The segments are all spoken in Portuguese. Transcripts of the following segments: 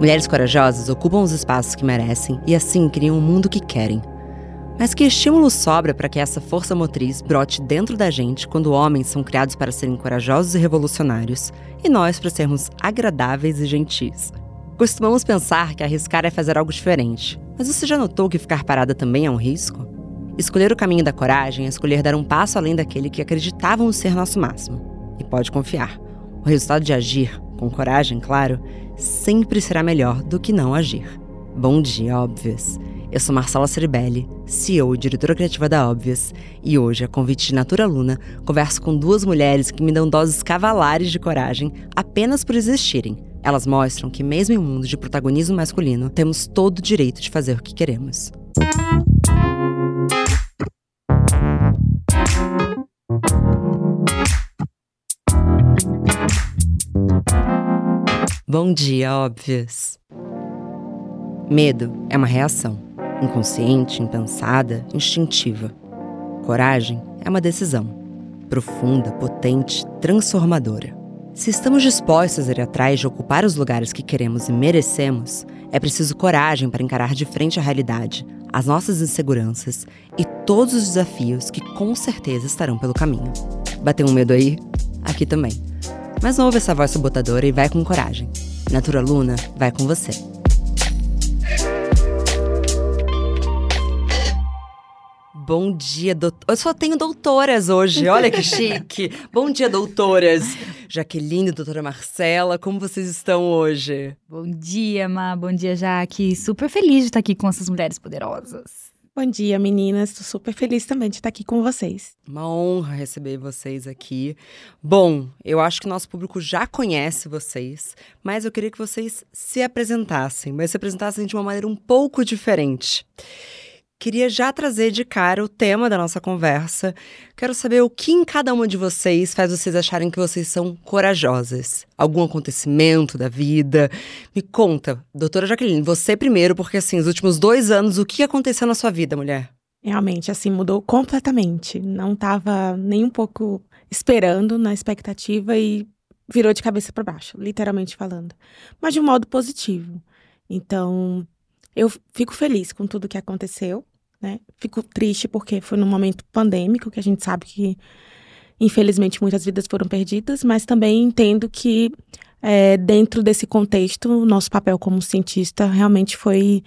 Mulheres corajosas ocupam os espaços que merecem e assim criam o mundo que querem. Mas que estímulo sobra para que essa força motriz brote dentro da gente quando homens são criados para serem corajosos e revolucionários e nós para sermos agradáveis e gentis? Costumamos pensar que arriscar é fazer algo diferente, mas você já notou que ficar parada também é um risco? Escolher o caminho da coragem é escolher dar um passo além daquele que acreditavam ser nosso máximo. E pode confiar, o resultado de agir, com coragem, claro, sempre será melhor do que não agir. Bom dia, óbvias! Eu sou Marcela Ceribelli, CEO e diretora criativa da Óbvias, e hoje, a convite de Natura Luna, converso com duas mulheres que me dão doses cavalares de coragem apenas por existirem. Elas mostram que, mesmo em um mundo de protagonismo masculino, temos todo o direito de fazer o que queremos. Bom dia, óbvias! Medo é uma reação inconsciente, impensada, instintiva. Coragem é uma decisão, profunda, potente, transformadora. Se estamos dispostos a ir atrás de ocupar os lugares que queremos e merecemos, é preciso coragem para encarar de frente a realidade, as nossas inseguranças e todos os desafios que com certeza estarão pelo caminho. Bateu um medo aí? Aqui também. Mas não ouve essa voz sabotadora e vai com coragem. Natura Luna vai com você. Bom dia, doutor. Eu só tenho doutoras hoje, olha que chique. Bom dia, doutoras. Jaqueline e doutora Marcela, como vocês estão hoje? Bom dia, Ma. Bom dia, Jaque. Super feliz de estar aqui com essas mulheres poderosas. Bom dia, meninas. Estou super feliz também de estar aqui com vocês. Uma honra receber vocês aqui. Bom, eu acho que nosso público já conhece vocês, mas eu queria que vocês se apresentassem, mas se apresentassem de uma maneira um pouco diferente. Queria já trazer de cara o tema da nossa conversa. Quero saber o que em cada uma de vocês faz vocês acharem que vocês são corajosas. Algum acontecimento da vida? Me conta, doutora Jaqueline, você primeiro, porque assim, os últimos dois anos, o que aconteceu na sua vida, mulher? Realmente, assim, mudou completamente. Não estava nem um pouco esperando na expectativa e virou de cabeça para baixo, literalmente falando. Mas de um modo positivo. Então, eu fico feliz com tudo que aconteceu né? Fico triste porque foi num momento pandêmico que a gente sabe que, infelizmente, muitas vidas foram perdidas, mas também entendo que, é, dentro desse contexto, o nosso papel como cientista realmente foi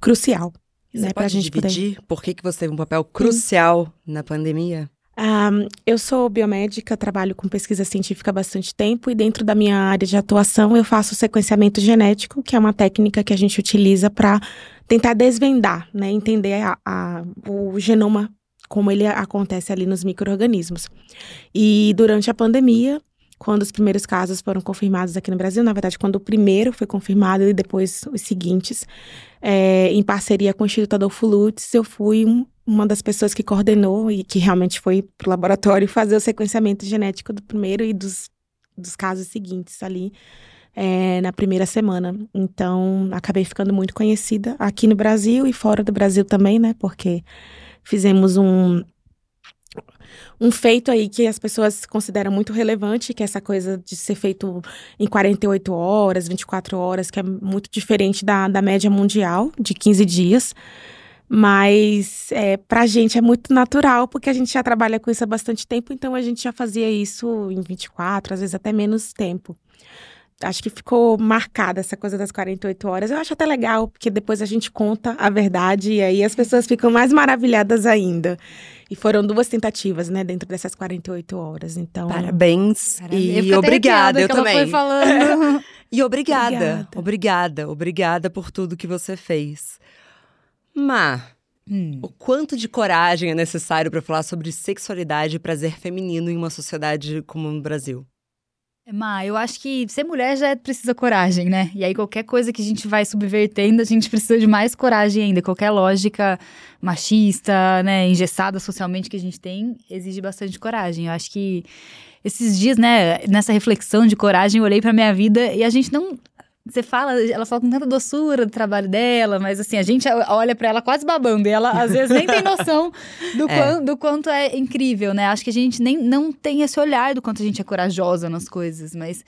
crucial. Você né, pode gente dividir poder... por que, que você teve um papel crucial Sim. na pandemia? Um, eu sou biomédica, trabalho com pesquisa científica há bastante tempo e dentro da minha área de atuação eu faço sequenciamento genético, que é uma técnica que a gente utiliza para tentar desvendar, né, entender a, a, o genoma como ele acontece ali nos micro-organismos. E durante a pandemia, quando os primeiros casos foram confirmados aqui no Brasil, na verdade, quando o primeiro foi confirmado e depois os seguintes, é, em parceria com o Instituto Adolfo Lutz, eu fui um, uma das pessoas que coordenou e que realmente foi para o laboratório fazer o sequenciamento genético do primeiro e dos, dos casos seguintes ali é, na primeira semana. Então, acabei ficando muito conhecida aqui no Brasil e fora do Brasil também, né? Porque fizemos um, um feito aí que as pessoas consideram muito relevante, que é essa coisa de ser feito em 48 horas, 24 horas, que é muito diferente da, da média mundial, de 15 dias. Mas é, pra gente é muito natural, porque a gente já trabalha com isso há bastante tempo, então a gente já fazia isso em 24, às vezes até menos tempo. Acho que ficou marcada essa coisa das 48 horas. Eu acho até legal, porque depois a gente conta a verdade e aí as pessoas ficam mais maravilhadas ainda. E foram duas tentativas, né, dentro dessas 48 horas. Então. Parabéns. Parabéns. E obrigada, eu também. e obrigada, obrigada, obrigada, obrigada por tudo que você fez. Má, hum. o quanto de coragem é necessário para falar sobre sexualidade e prazer feminino em uma sociedade como no Brasil? Má, eu acho que ser mulher já precisa coragem, né? E aí qualquer coisa que a gente vai subvertendo, a gente precisa de mais coragem ainda. Qualquer lógica machista, né, engessada socialmente que a gente tem, exige bastante coragem. Eu acho que esses dias, né, nessa reflexão de coragem, eu olhei para minha vida e a gente não você fala, ela fala com tanta doçura do trabalho dela, mas assim, a gente olha para ela quase babando, e ela às vezes nem tem noção do, é. quanto, do quanto é incrível, né? Acho que a gente nem não tem esse olhar do quanto a gente é corajosa nas coisas, mas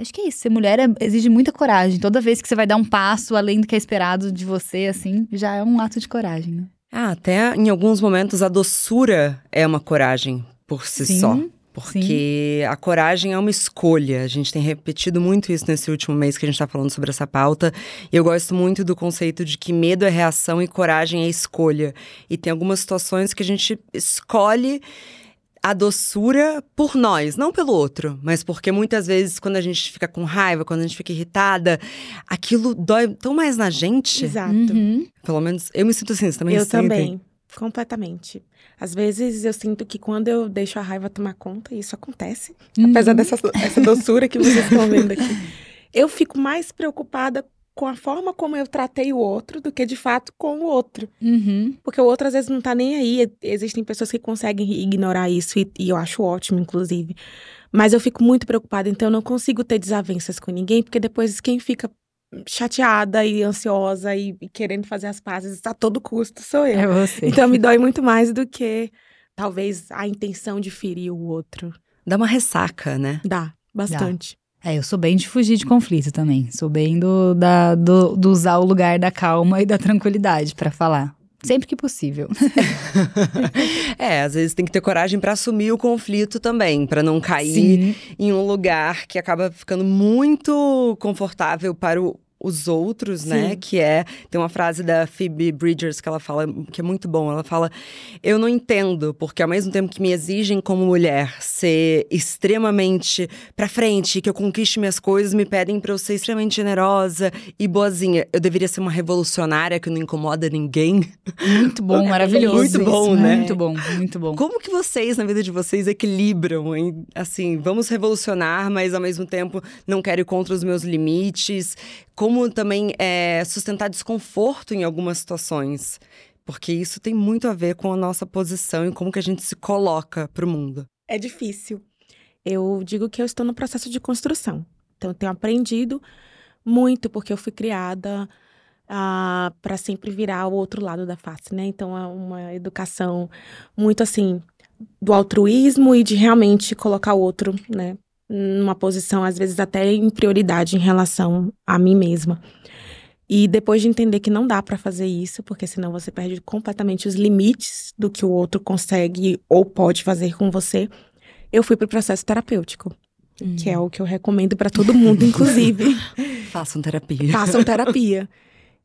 Acho que é isso. Ser mulher é, exige muita coragem. Toda vez que você vai dar um passo além do que é esperado de você, assim, já é um ato de coragem, né? Ah, até em alguns momentos a doçura é uma coragem por si Sim, só. Porque a coragem é uma escolha. A gente tem repetido muito isso nesse último mês que a gente está falando sobre essa pauta. E eu gosto muito do conceito de que medo é reação e coragem é escolha. E tem algumas situações que a gente escolhe a doçura por nós, não pelo outro, mas porque muitas vezes quando a gente fica com raiva, quando a gente fica irritada, aquilo dói tão mais na gente. Exato. Uhum. Pelo menos eu me sinto assim, você também eu também, completamente. Às vezes eu sinto que quando eu deixo a raiva tomar conta, isso acontece, Uhum. apesar dessa essa doçura que vocês estão vendo aqui, eu fico mais preocupada com a forma como eu tratei o outro do que de fato com o outro. Uhum. Porque o outro às vezes não tá nem aí. Existem pessoas que conseguem ignorar isso, e, e eu acho ótimo, inclusive. Mas eu fico muito preocupada, então eu não consigo ter desavenças com ninguém, porque depois quem fica chateada e ansiosa e, e querendo fazer as pazes a todo custo sou eu. É você. Então me dói muito mais do que talvez a intenção de ferir o outro. Dá uma ressaca, né? Dá, bastante. É, eu sou bem de fugir de conflito também. Sou bem do, da, do, do usar o lugar da calma e da tranquilidade pra falar. Sempre que possível. é, às vezes tem que ter coragem pra assumir o conflito também, pra não cair Sim. em um lugar que acaba ficando muito confortável para o- os outros, né? Sim. Que é. Tem uma frase da Phoebe Bridgers que ela fala, que é muito bom. Ela fala: Eu não entendo, porque ao mesmo tempo que me exigem como mulher ser extremamente pra frente, que eu conquiste minhas coisas, me pedem pra eu ser extremamente generosa e boazinha. Eu deveria ser uma revolucionária que não incomoda ninguém. Muito bom, maravilhoso. Muito bom, isso. né? Muito bom, muito bom. Como que vocês, na vida de vocês, equilibram? Em, assim, vamos revolucionar, mas ao mesmo tempo não quero ir contra os meus limites. Como também é, sustentar desconforto em algumas situações. Porque isso tem muito a ver com a nossa posição e como que a gente se coloca pro mundo. É difícil. Eu digo que eu estou no processo de construção. Então, eu tenho aprendido muito, porque eu fui criada para sempre virar o outro lado da face, né? Então, é uma educação muito assim do altruísmo e de realmente colocar o outro, né? Numa posição, às vezes, até em prioridade em relação a mim mesma. E depois de entender que não dá para fazer isso, porque senão você perde completamente os limites do que o outro consegue ou pode fazer com você, eu fui pro processo terapêutico, que é o que eu recomendo para todo mundo, inclusive. Façam terapia. Façam terapia.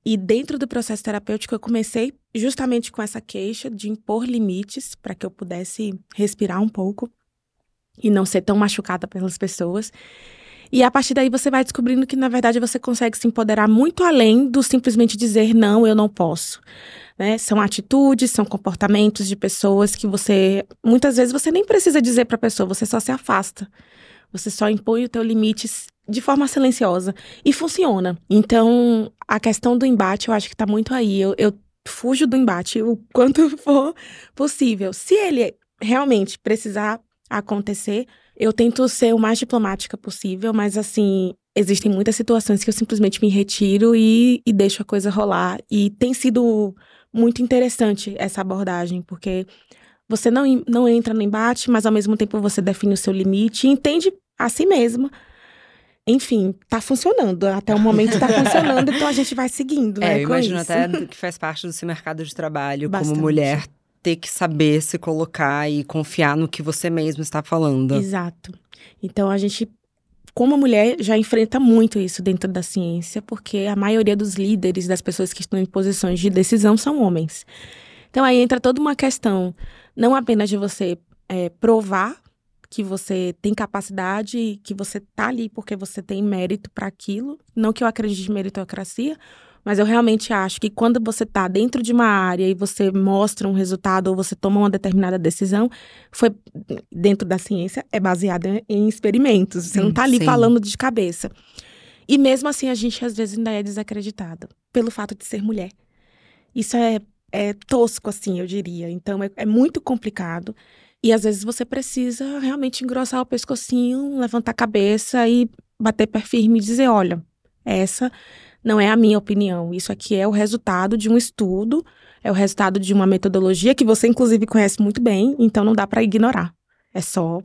E dentro do processo terapêutico, eu comecei justamente com essa queixa de impor limites para que eu pudesse respirar um pouco e não ser tão machucada pelas pessoas. E a partir daí você vai descobrindo que, na verdade, você consegue se empoderar muito além do simplesmente dizer não, eu não posso. Né? São atitudes, são comportamentos de pessoas que você. Muitas vezes você nem precisa dizer para a pessoa, você só se afasta. Você só impõe o teu limite de forma silenciosa. E funciona. Então, a questão do embate, eu acho que tá muito aí. Eu, eu fujo do embate o quanto for possível. Se ele realmente precisar acontecer, eu tento ser o mais diplomática possível, mas assim, existem muitas situações que eu simplesmente me retiro e, e deixo a coisa rolar. E tem sido muito interessante essa abordagem, porque você não, não entra no embate, mas ao mesmo tempo você define o seu limite e entende a si mesma. Enfim, tá funcionando. Até o momento tá funcionando, então a gente vai seguindo, né? É, eu com imagino isso. até que faz parte desse mercado de trabalho, Bastante. como mulher, ter que saber se colocar e confiar no que você mesmo está falando. Exato. Então a gente, como mulher, já enfrenta muito isso dentro da ciência, porque a maioria dos líderes, das pessoas que estão em posições de decisão, são homens. Então aí entra toda uma questão, não apenas de você é, provar que você tem capacidade, que você tá ali porque você tem mérito para aquilo, não que eu acredite em meritocracia, mas eu realmente acho que quando você tá dentro de uma área e você mostra um resultado ou você toma uma determinada decisão, foi dentro da ciência é baseada em experimentos. Você Sim, não tá ali sim. falando de cabeça. E mesmo assim a gente às vezes ainda é desacreditada pelo fato de ser mulher. Isso é, é tosco assim, eu diria. Então é, é muito complicado. E às vezes você precisa realmente engrossar o pescocinho, levantar a cabeça e bater pé firme e dizer, olha, essa não é a minha opinião. Isso aqui é o resultado de um estudo, é o resultado de uma metodologia que você, inclusive, conhece muito bem, então não dá para ignorar. É só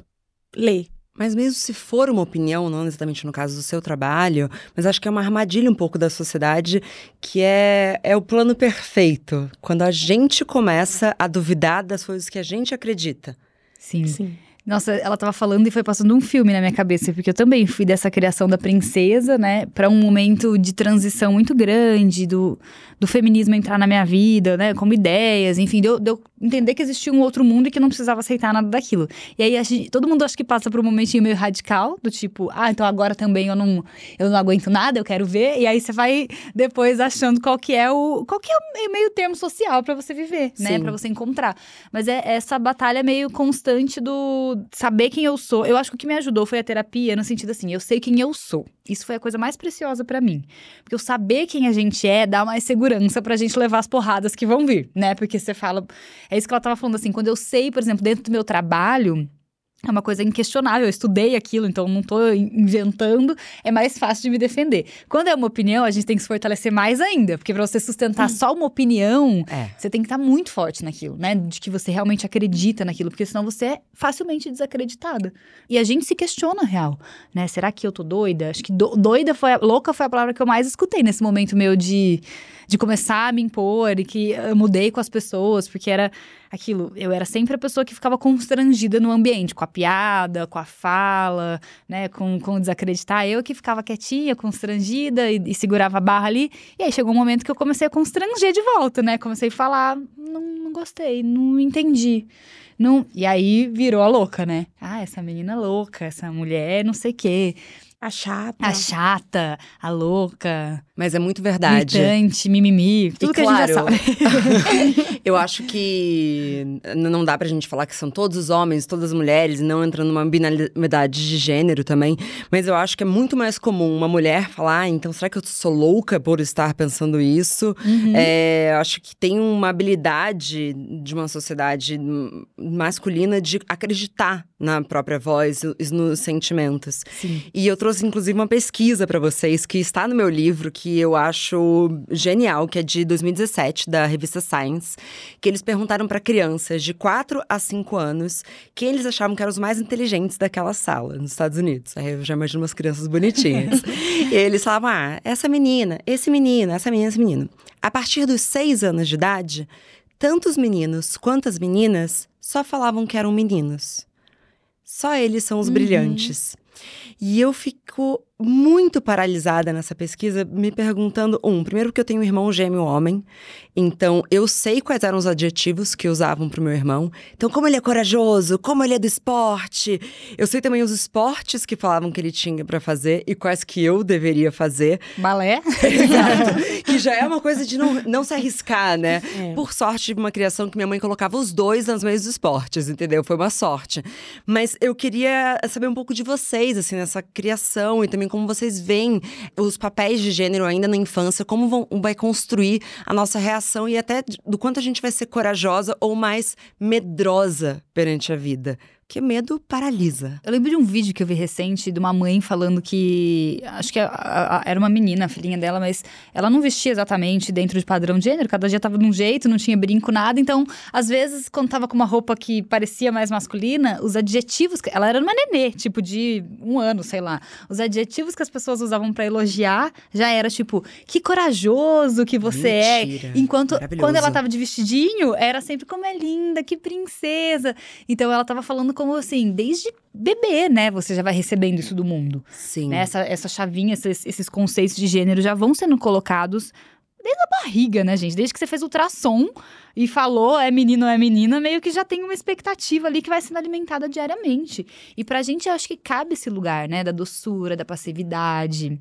ler. Mas mesmo se for uma opinião, não exatamente no caso do seu trabalho, mas acho que é uma armadilha um pouco da sociedade que é, é o plano perfeito. Quando a gente começa a duvidar das coisas que a gente acredita. Sim. Sim. Nossa, ela tava falando e foi passando um filme na minha cabeça, porque eu também fui dessa criação da princesa, né, para um momento de transição muito grande do, do feminismo entrar na minha vida, né, como ideias, enfim, de eu, de eu entender que existia um outro mundo e que não precisava aceitar nada daquilo. E aí gente, todo mundo acho que passa por um momentinho meio radical, do tipo, ah, então agora também eu não, eu não aguento nada, eu quero ver. E aí você vai depois achando qual que é o qual que é o meio termo social para você viver, né, Sim. né, para você encontrar. Mas é essa batalha meio constante do saber quem eu sou. Eu acho que o que me ajudou foi a terapia, no sentido assim, eu sei quem eu sou. Isso foi a coisa mais preciosa para mim. Porque eu saber quem a gente é dá mais segurança pra gente levar as porradas que vão vir, né? Porque você fala. É isso que ela tava falando assim, quando eu sei, por exemplo, dentro do meu trabalho é uma coisa inquestionável, eu estudei aquilo, então não estou inventando, é mais fácil de me defender. Quando é uma opinião, a gente tem que se fortalecer mais ainda, porque para você sustentar hum. só uma opinião, é. você tem que estar tá muito forte naquilo, né? De que você realmente acredita naquilo, porque senão você é facilmente desacreditada. E a gente se questiona real, né? Será que eu tô doida? Acho que do, doida foi, a, louca foi a palavra que eu mais escutei nesse momento meu de, de começar a me impor e que eu mudei com as pessoas, porque era aquilo, eu era sempre a pessoa que ficava constrangida no ambiente, com a piada, com a fala, né, com, com desacreditar. Eu que ficava quietinha, constrangida e, e, segurava a barra ali. E aí chegou um momento que eu comecei a constranger de volta, né? Comecei a falar, não, não gostei, não entendi. Não... E aí virou a louca, né? Ah, essa menina louca, essa mulher não sei o quê. A chata. A chata, a louca. Mas é muito verdade. Irritante, mimimi, tudo e que claro, a gente já sabe. eu acho que não dá pra gente falar que são todos os homens, todas as mulheres, não entrando numa binariedade de gênero também. Mas eu acho que é muito mais comum uma mulher falar, ah, então será que eu sou louca por estar pensando isso? Uhum. É, acho que tem uma habilidade de uma sociedade masculina de acreditar na própria voz e nos sentimentos. Sim. E eu trouxe, inclusive, uma pesquisa para vocês que está no meu livro, que eu acho genial, que é de 2017, da revista Science, que eles perguntaram para crianças de 4 a 5 anos quem eles achavam que eram os mais inteligentes daquela sala, nos Estados Unidos. Aí eu já imagino umas crianças bonitinhas. e eles falavam, ah, essa menina, esse menino, essa menina, esse menino. A partir dos 6 anos de idade, tanto os meninos quanto as meninas só falavam que eram meninos. Só eles são os uhum. brilhantes. E eu fico muito paralisada nessa pesquisa, me perguntando: um, primeiro porque eu tenho um irmão gêmeo homem, então eu sei quais eram os adjetivos que usavam pro meu irmão. Então, como ele é corajoso, como ele é do esporte. Eu sei também os esportes que falavam que ele tinha para fazer e quais que eu deveria fazer. Balé? Exato. que já é uma coisa de não, não se arriscar, né? É. Por sorte, tive uma criação que minha mãe colocava os dois nos meios dos esportes, entendeu? Foi uma sorte. Mas eu queria saber um pouco de vocês, assim, nessa criação e também como vocês veem os papéis de gênero ainda na infância, como vão, vai construir a nossa reação e até do quanto a gente vai ser corajosa ou mais medrosa perante a vida. Porque medo paralisa. Eu lembro de um vídeo que eu vi recente de uma mãe falando que. Acho que a, a, a, era uma menina, a filhinha dela, mas ela não vestia exatamente dentro de padrão de gênero. Cada dia tava de um jeito, não tinha brinco, nada. Então, às vezes, quando tava com uma roupa que parecia mais masculina, os adjetivos. Ela era uma nenê, tipo de um ano, sei lá. Os adjetivos que as pessoas usavam para elogiar já era tipo, que corajoso que você é. Mentira. é. Enquanto quando ela tava de vestidinho, era sempre como é linda, que princesa. Então ela tava falando como assim, desde bebê, né? Você já vai recebendo isso do mundo. Sim. Né? Essa, essa chavinha, esses, esses conceitos de gênero já vão sendo colocados desde a barriga, né, gente? Desde que você fez ultrassom e falou é menino ou é menina, meio que já tem uma expectativa ali que vai sendo alimentada diariamente. E pra gente, eu acho que cabe esse lugar, né? Da doçura, da passividade,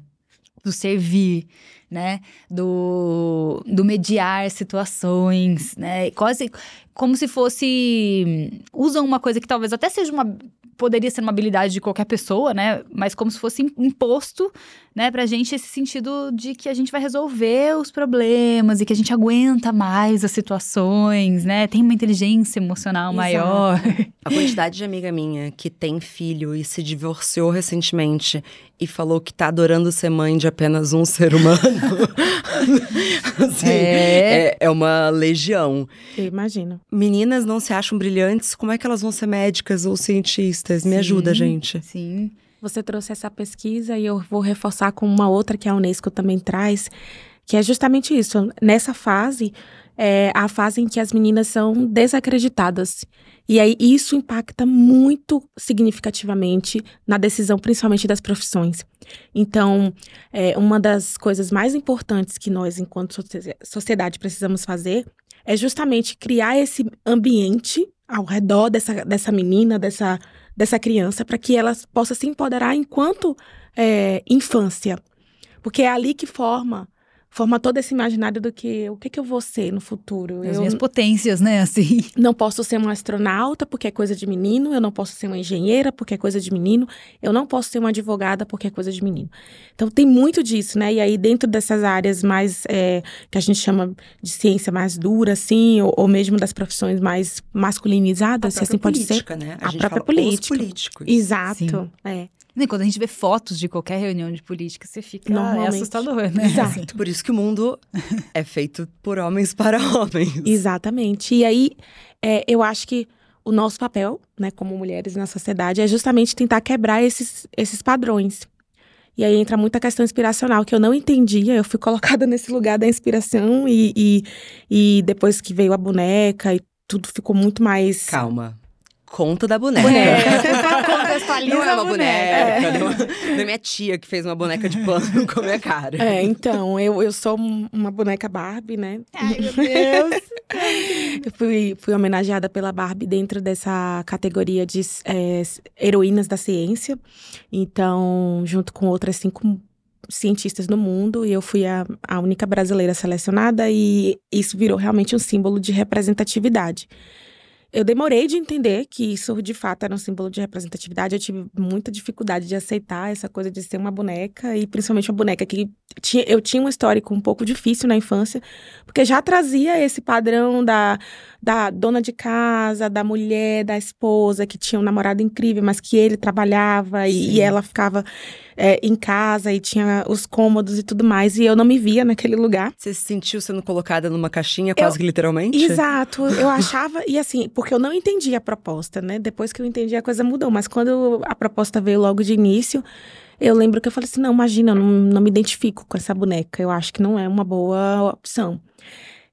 do servir, né? Do, do mediar situações, né? Quase como se fosse. Usam uma coisa que talvez até seja uma. Poderia ser uma habilidade de qualquer pessoa, né? Mas como se fosse imposto, né, pra gente esse sentido de que a gente vai resolver os problemas e que a gente aguenta mais as situações, né? Tem uma inteligência emocional Exato. maior. A quantidade de amiga minha que tem filho e se divorciou recentemente e falou que tá adorando ser mãe de apenas um ser humano. assim, é... é... É, uma legião. Eu imagino. meninas não se acham brilhantes, como é que elas vão ser médicas ou cientistas? Me ajuda, Sim, gente. Sim. Você trouxe essa pesquisa e eu vou reforçar com uma outra que a Unesco também traz, que é justamente isso. Nessa fase, é a fase em que as meninas são desacreditadas. E aí isso impacta muito significativamente na decisão, principalmente das profissões. Então, é, uma das coisas mais importantes que nós, enquanto socie- sociedade, precisamos fazer é justamente criar esse ambiente ao redor dessa, dessa menina, dessa, dessa criança, para que ela possa se empoderar enquanto é, infância. Porque é ali que forma forma todo esse imaginário do que o que, que eu vou ser no futuro. As eu minhas potências, né? Assim. não posso ser uma astronauta porque é coisa de menino, eu não posso ser uma engenheira porque é coisa de menino, eu não posso ser uma advogada porque é coisa de menino. Então tem muito disso, né? E aí dentro dessas áreas mais é, que a gente chama de ciência mais dura, assim, ou, ou mesmo das profissões mais masculinizadas, se assim pode ser. política, né? A gente própria fala os política. políticos. Exato. Sim. É. Né, Quando a gente vê fotos de qualquer reunião de política, você fica Normalmente. é assustador, né? Exato. Assim. Por isso que o mundo é feito por homens para homens. Exatamente. E aí, é, eu acho que o nosso papel, né, como mulheres na sociedade, é justamente tentar quebrar esses, esses padrões. E aí entra muita questão inspiracional que eu não entendia. Eu fui colocada nesse lugar da inspiração e, e, e depois que veio a boneca e tudo ficou muito mais. Calma. Conta da boneca. Contextualiza Não é uma a boneca. Não é minha tia que fez uma boneca de pano com a minha cara. É, então, eu, eu sou um- uma boneca Barbie, né? Ai, meu Deus. Eu fui, fui homenageada pela Barbie dentro dessa categoria de é, heroínas da ciência. Então, junto com outras cinco cientistas no mundo, e eu fui a, a única brasileira selecionada, e isso virou realmente um símbolo de representatividade. Eu demorei de entender que isso de fato era um símbolo de representatividade. Eu tive muita dificuldade de aceitar essa coisa de ser uma boneca, e principalmente uma boneca que tinha, eu tinha um histórico um pouco difícil na infância, porque já trazia esse padrão da, da dona de casa, da mulher, da esposa, que tinha um namorado incrível, mas que ele trabalhava e, e ela ficava é, em casa e tinha os cômodos e tudo mais, e eu não me via naquele lugar. Você se sentiu sendo colocada numa caixinha, quase que literalmente? Exato, eu achava, e assim, porque eu não entendi a proposta, né? Depois que eu entendi, a coisa mudou, mas quando a proposta veio logo de início, eu lembro que eu falei assim: não, imagina, eu não, não me identifico com essa boneca, eu acho que não é uma boa opção.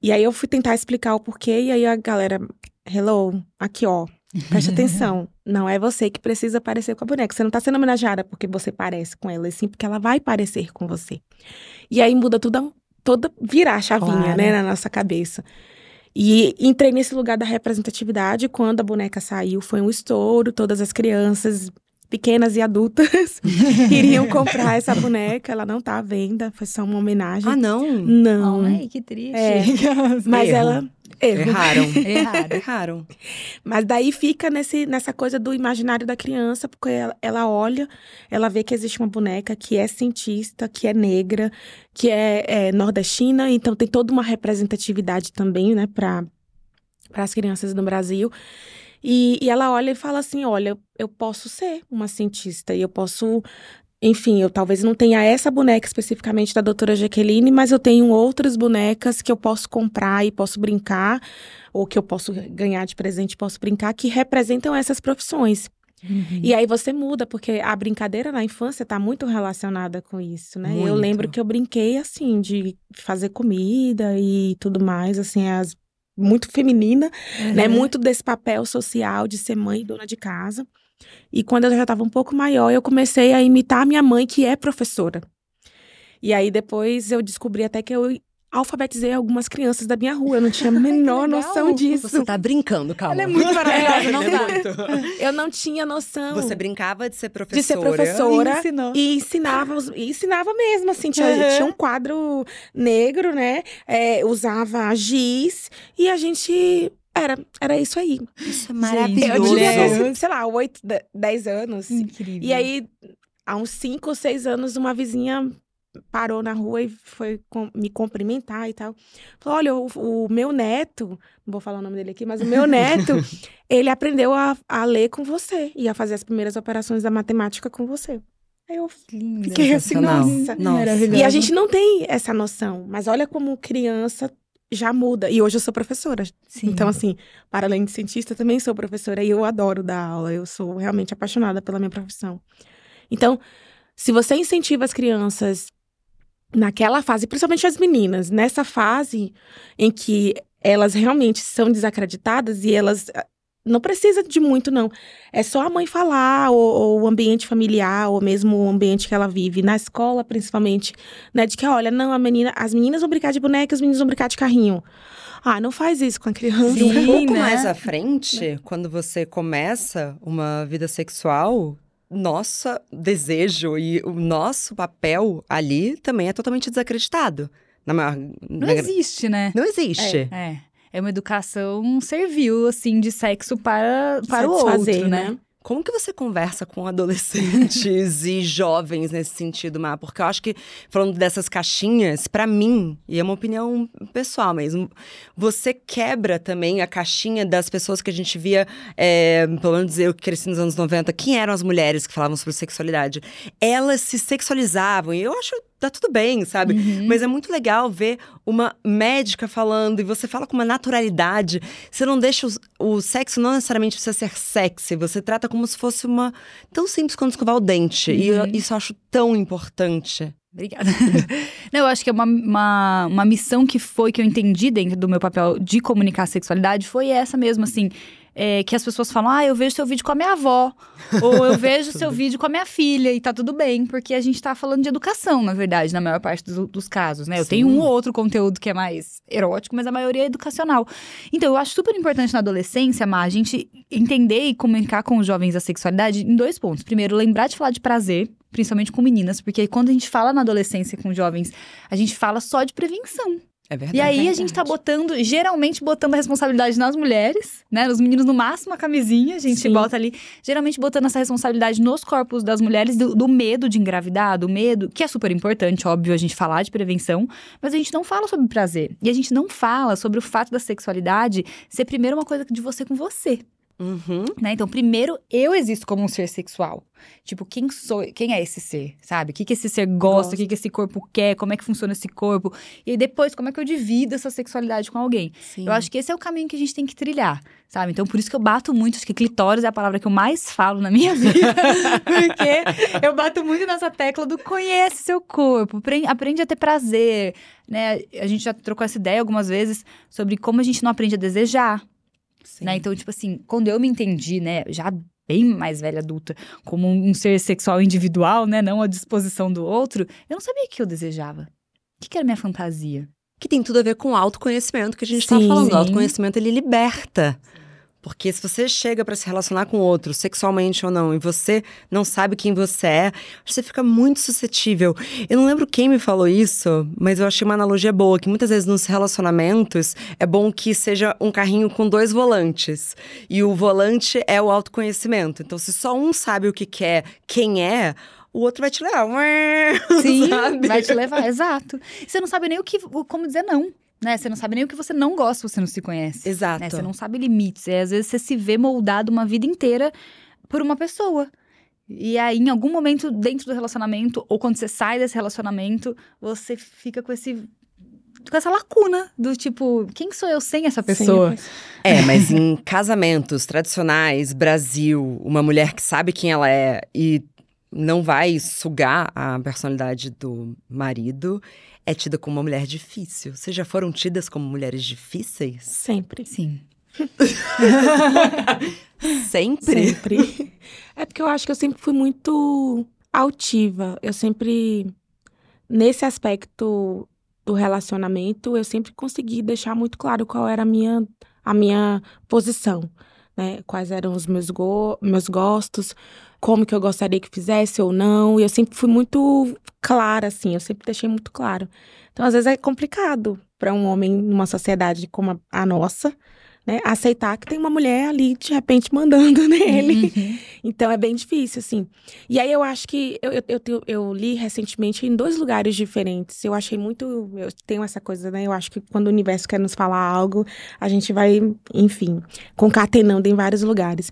E aí eu fui tentar explicar o porquê, e aí a galera, hello, aqui ó, preste atenção, não é você que precisa parecer com a boneca, você não tá sendo homenageada porque você parece com ela, e sim porque ela vai parecer com você. E aí muda tudo, toda, virar a chavinha, Claro. né, na nossa cabeça. E entrei nesse lugar da representatividade. Quando a boneca saiu, foi um estouro. Todas as crianças, pequenas e adultas, queriam comprar essa boneca. Ela não tá à venda, foi só uma homenagem. Ah, não? não. Ai, que triste. É. Mas Erro. ela. Erro. Erraram. Errado. Erraram. Mas daí fica nesse, nessa coisa do imaginário da criança, porque ela, ela olha, ela vê que existe uma boneca que é cientista, que é negra, que é, é nordestina, então tem toda uma representatividade também, né, para as crianças no Brasil. E, e ela olha e fala assim: olha, eu posso ser uma cientista e eu posso. Enfim, eu talvez não tenha essa boneca especificamente da doutora Jaqueline, mas eu tenho outras bonecas que eu posso comprar e posso brincar, ou que eu posso ganhar de presente, posso brincar, que representam essas profissões. Uhum. E aí você muda, porque a brincadeira na infância está muito relacionada com isso, né? Eu Muito. lembro que eu brinquei assim, de fazer comida e tudo mais, assim, as, muito feminina, né? Uhum. Muito desse papel social de ser mãe e dona de casa. E quando eu já estava um pouco maior, eu comecei a imitar a minha mãe, que é professora. E aí depois eu descobri até que eu alfabetizei algumas crianças da minha rua. Eu não tinha a menor noção disso. Você tá brincando, calma. Ela é muito maravilhosa, não Ela tá? é muito. Eu não tinha noção Você brincava de ser professora. de ser professora. Ensinou. E ensinava, e ensinava mesmo, assim, tinha, Uhum. tinha um quadro negro, né? É, usava giz e a gente. Era, era isso aí. Isso é Eu maravilhoso. devia ter, Deus. assim, sei lá, oito, de- dez anos. Incrível. E aí, há uns cinco ou seis anos, uma vizinha parou na rua e foi com- me cumprimentar e tal. Falou: olha, o, o meu neto, não vou falar o nome dele aqui, mas o meu neto, ele aprendeu a, a ler com você e a fazer as primeiras operações da matemática com você. Aí eu Linda. fiquei assim, nossa. Nossa. Maravilhoso. E a gente não tem essa noção, mas olha como criança já muda. E hoje eu sou professora. Sim. Então, assim, para além de cientista, também sou professora e eu adoro dar aula. Eu sou realmente apaixonada pela minha profissão. Então, se você incentiva as crianças naquela fase, principalmente as meninas, nessa fase em que elas realmente são desacreditadas e elas ah, não precisa de muito, não. É só a mãe falar, ou, ou, o ambiente familiar, ou mesmo o ambiente que ela vive, na escola, principalmente, né? De que, olha, não, a menina, as meninas vão brincar de boneca, os meninos vão brincar de carrinho. Ah, não faz isso com a criança. E um Sim, pouco né? mais à frente, quando você começa uma vida sexual, nosso desejo e o nosso papel ali também é totalmente desacreditado. Na maior, Não na- existe, né? não existe. É. É uma educação servil, assim, de sexo para, para o outro, né? Como que você conversa com adolescentes e jovens nesse sentido, Má? Porque eu acho que, falando dessas caixinhas, pra mim, e é uma opinião pessoal mesmo, você quebra também a caixinha das pessoas que a gente via, é, pelo menos eu que cresci nos anos 90, quem eram as mulheres que falavam sobre sexualidade? Elas se sexualizavam, e eu acho tá tudo bem, sabe? Uhum. Mas é muito legal ver uma médica falando e você fala com uma naturalidade. Você não deixa o, o sexo não necessariamente precisa ser sexy, você trata como se fosse uma tão simples quanto escovar o dente. E eu- Uhum. isso eu acho tão importante. Obrigada. Não, eu acho que é uma, uma, uma missão que foi, que eu entendi dentro do meu papel de comunicar sexualidade, foi essa mesmo, assim. É, que as pessoas falam, ah, eu vejo seu vídeo com a minha avó. ou eu vejo seu vídeo com a minha filha, e tá tudo bem, porque a gente tá falando de educação, na verdade, na maior parte dos, dos casos, né? Eu Sim. tenho um ou outro conteúdo que é mais erótico, mas a maioria é educacional. Então, eu acho super importante na adolescência, Má, a gente entender e comunicar com os jovens a sexualidade em dois pontos. Primeiro, lembrar de falar de prazer, principalmente com meninas, porque quando a gente fala na adolescência com jovens, a gente fala só de prevenção. É verdade. E aí a gente tá botando, geralmente botando a responsabilidade nas mulheres, né? Os meninos no máximo a camisinha, a gente Sim. bota ali, geralmente botando essa responsabilidade nos corpos das mulheres, do, do medo de engravidar, do medo, que é super importante, óbvio, a gente falar de prevenção, mas a gente não fala sobre prazer. E a gente não fala sobre o fato da sexualidade ser primeiro uma coisa de você com você. Uhum. Né? Então, primeiro, eu existo como um ser sexual. Tipo, quem sou, quem é esse ser, sabe? O que, que esse ser gosta, o que, que esse corpo quer, como é que funciona esse corpo. E depois, como é que eu divido essa sexualidade com alguém? Sim. Eu acho que esse é o caminho que a gente tem que trilhar, sabe? Então, por isso que eu bato muito, acho que clitóris é a palavra que eu mais falo na minha vida. porque eu bato muito nessa tecla do conhece seu corpo, apren- aprende a ter prazer, né? A gente já trocou essa ideia algumas vezes sobre como a gente não aprende a desejar. Né? Então, tipo assim, quando eu me entendi, né, já bem mais velha adulta, como um ser sexual individual, né, não à disposição do outro, eu não sabia o que eu desejava. O que, que era minha fantasia? Que tem tudo a ver com o autoconhecimento que a gente estava Sim. falando. O Sim. autoconhecimento, ele liberta. Porque se você chega pra se relacionar com outro, sexualmente ou não, e você não sabe quem você é, você fica muito suscetível. Eu não lembro quem me falou isso, mas eu achei uma analogia boa, que muitas vezes nos relacionamentos é bom que seja um carrinho com dois volantes. E o volante é o autoconhecimento. Então, se só um sabe o que quer, quem é, o outro vai te levar. Sim, sabe? vai te levar, exato. Você não sabe nem o que, como dizer não. Né? Você não sabe nem o que você não gosta, você não se conhece. Exato. né? Você não sabe limites. É, às vezes você se vê moldado uma vida inteira por uma pessoa. E aí, em algum momento dentro do relacionamento, ou quando você sai desse relacionamento, você fica com esse. Com essa lacuna do tipo, quem sou eu sem essa pessoa? Sim, É, mas em casamentos tradicionais, Brasil, uma mulher que sabe quem ela é e não vai sugar a personalidade do marido, é tida como uma mulher difícil. Vocês já foram tidas como mulheres difíceis? Sempre. Sim. Sempre? Sempre. é porque eu acho que eu sempre fui muito altiva. Eu sempre, nesse aspecto do relacionamento, eu sempre consegui deixar muito claro qual era a minha, a minha posição. Né? Quais eram os meus, go meus gostos, como que eu gostaria que fizesse ou não. E eu sempre fui muito clara, assim, eu sempre deixei muito claro. Então, às vezes, é complicado para um homem numa sociedade como a, a nossa, né, aceitar que tem uma mulher ali, de repente, mandando nele. Uhum. Então é bem difícil, assim. E aí eu acho que eu, eu, eu, eu li recentemente em dois lugares diferentes. Eu achei muito. Eu tenho essa coisa, né? Eu acho que quando o universo quer nos falar algo, a gente vai, enfim, concatenando em vários lugares.